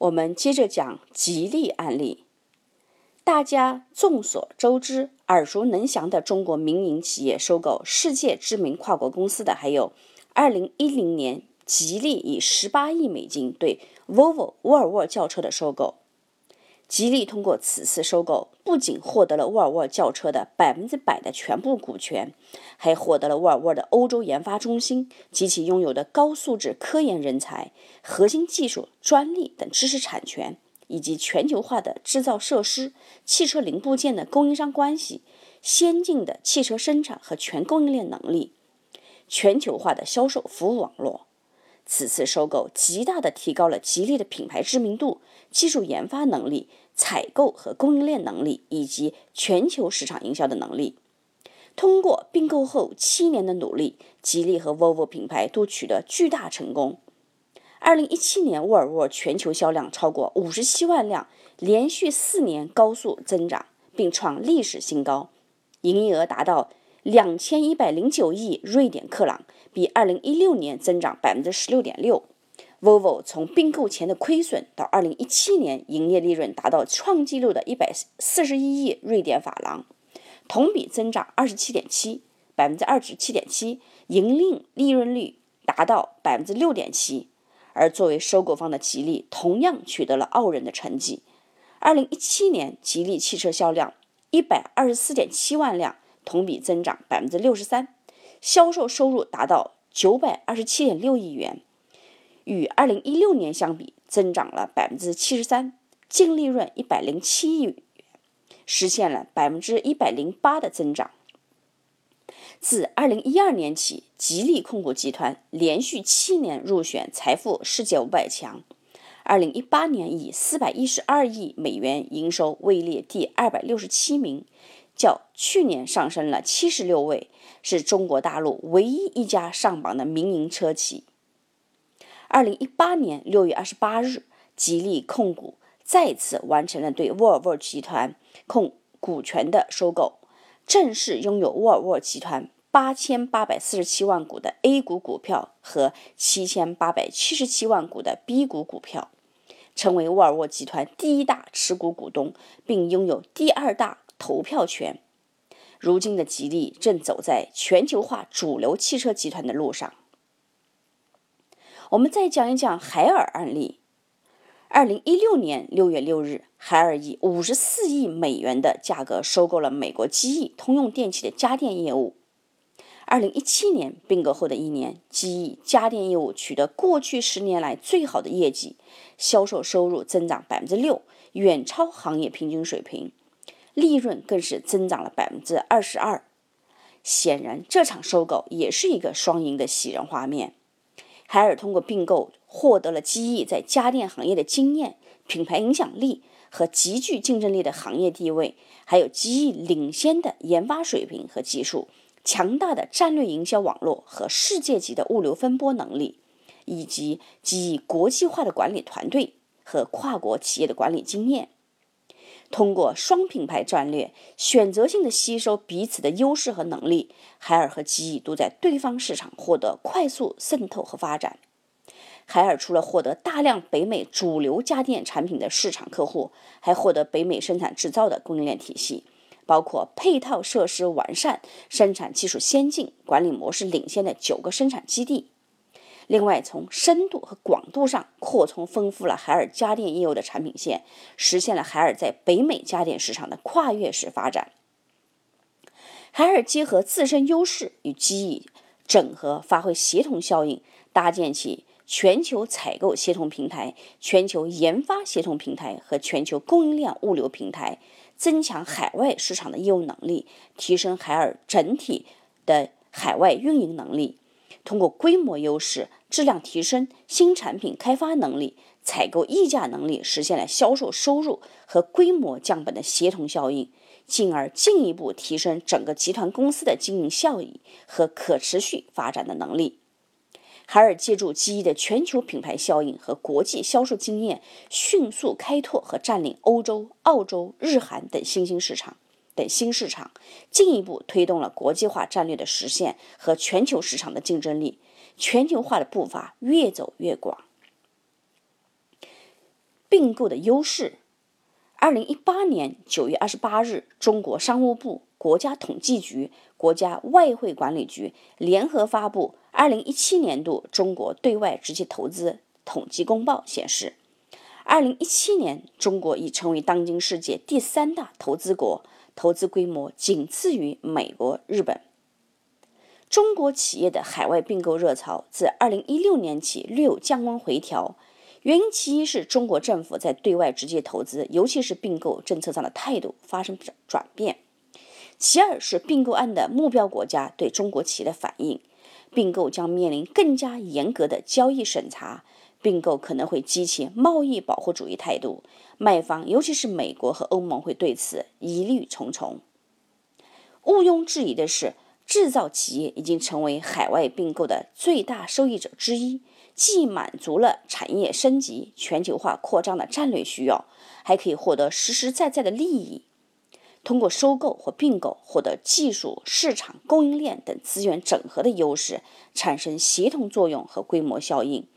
我们接着讲吉利案例。大家众所周知、耳熟能详的中国民营企业收购世界知名跨国公司的，还有2010年吉利以18亿美金对 Volvo 沃尔沃轿车的收购。吉利通过此次收购，不仅获得了沃尔沃轿车的百分之百的全部股权，还获得了沃尔沃的欧洲研发中心及其拥有的高素质科研人才、核心技术、专利等知识产权，以及全球化的制造设施、汽车零部件的供应商关系、先进的汽车生产和全供应链能力、全球化的销售服务网络。此次收购极大地提高了吉利的品牌知名度、技术研发能力。采购和供应链能力以及全球市场营销的能力。通过并购后七年的努力，吉利和 Volvo 品牌都取得巨大成功。二零一七年，沃尔沃全球销量超过五十七万辆，连续四年高速增长，并创历史新高，营业额达到两千一百零九亿瑞典克朗，比二零一六年增长百分之十六点六。Vivo 从并购前的亏损到2017年营业利润达到创纪录的141亿瑞典法郎，同比增长27.7%，百分之27.7%，盈利利润率达到百分之6.7%。而作为收购方的吉利同样取得了傲人的成绩。2017年，吉利汽车销量124.7万辆，同比增长百分之63%，销售收入达到927.6亿元。与二零一六年相比，增长了百分之七十三，净利润一百零七亿元，实现了百分之一百零八的增长。自二零一二年起，吉利控股集团连续七年入选财富世界五百强，二零一八年以四百一十二亿美元营收位列第二百六十七名，较去年上升了七十六位，是中国大陆唯一一家上榜的民营车企。二零一八年六月二十八日，吉利控股再次完成了对沃尔沃集团控股权的收购，正式拥有沃尔沃集团八千八百四十七万股的 A 股股票和七千八百七十七万股的 B 股股票，成为沃尔沃集团第一大持股股东，并拥有第二大投票权。如今的吉利正走在全球化主流汽车集团的路上。我们再讲一讲海尔案例。二零一六年六月六日，海尔以五十四亿美元的价格收购了美国机翼通用电气的家电业务。二零一七年并购后的一年，机翼家电业务取得过去十年来最好的业绩，销售收入增长百分之六，远超行业平均水平，利润更是增长了百分之二十二。显然，这场收购也是一个双赢的喜人画面。海尔通过并购获得了机翼在家电行业的经验、品牌影响力和极具竞争力的行业地位，还有机翼领先的研发水平和技术、强大的战略营销网络和世界级的物流分拨能力，以及机翼国际化的管理团队和跨国企业的管理经验。通过双品牌战略，选择性的吸收彼此的优势和能力，海尔和机翼都在对方市场获得快速渗透和发展。海尔除了获得大量北美主流家电产品的市场客户，还获得北美生产制造的供应链体系，包括配套设施完善、生产技术先进、管理模式领先的九个生产基地。另外，从深度和广度上扩充丰富了海尔家电业务的产品线，实现了海尔在北美家电市场的跨越式发展。海尔结合自身优势与机遇整合，发挥协同效应，搭建起全球采购协同平台、全球研发协同平台和全球供应链物流平台，增强海外市场的业务能力，提升海尔整体的海外运营能力。通过规模优势、质量提升、新产品开发能力、采购议价能力，实现了销售收入和规模降本的协同效应，进而进一步提升整个集团公司的经营效益和可持续发展的能力。海尔借助机翼的全球品牌效应和国际销售经验，迅速开拓和占领欧洲、澳洲、日韩等新兴市场。等新市场，进一步推动了国际化战略的实现和全球市场的竞争力，全球化的步伐越走越广。并购的优势。二零一八年九月二十八日，中国商务部、国家统计局、国家外汇管理局联合发布《二零一七年度中国对外直接投资统计公报》，显示，二零一七年中国已成为当今世界第三大投资国，投资规模仅次于美国、日本。中国企业的海外并购热潮自二零一六年起略有降温回调，原因其一是中国政府在对外直接投资，尤其是并购政策上的态度发生转转变；其二是并购案的目标国家对中国企业的反应，并购将面临更加严格的交易审查，并购可能会激起贸易保护主义态度，卖方尤其是美国和欧盟会对此疑虑重重。毋庸置疑的是。制造企业已经成为海外并购的最大受益者之一，既满足了产业升级、全球化扩张的战略需要，还可以获得实实在在的利益。通过收购或并购，获得技术、市场、供应链等资源整合的优势，产生协同作用和规模效应，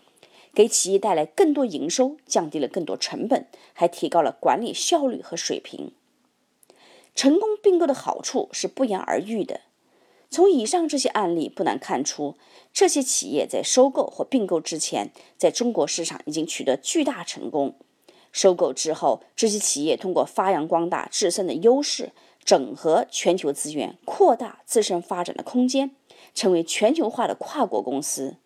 给企业带来更多营收，降低了更多成本，还提高了管理效率和水平。成功并购的好处是不言而喻的。从以上这些案例不难看出，这些企业在收购或并购之前，在中国市场已经取得巨大成功；收购之后，这些企业通过发扬光大自身的优势，整合全球资源，扩大自身发展的空间，成为全球化的跨国公司。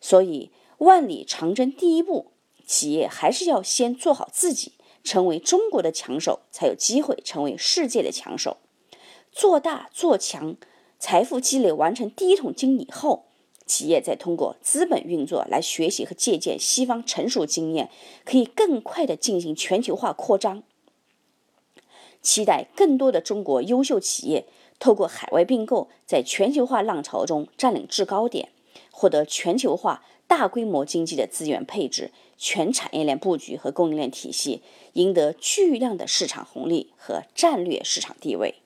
所以，万里长征第一步，企业还是要先做好自己，成为中国的强手，才有机会成为世界的强手。做大做强。财富积累完成第一桶金以后，企业再通过资本运作来学习和借鉴西方成熟经验，可以更快地进行全球化扩张。期待更多的中国优秀企业透过海外并购，在全球化浪潮中占领制高点，获得全球化大规模经济的资源配置、全产业链布局和供应链体系，赢得巨量的市场红利和战略市场地位。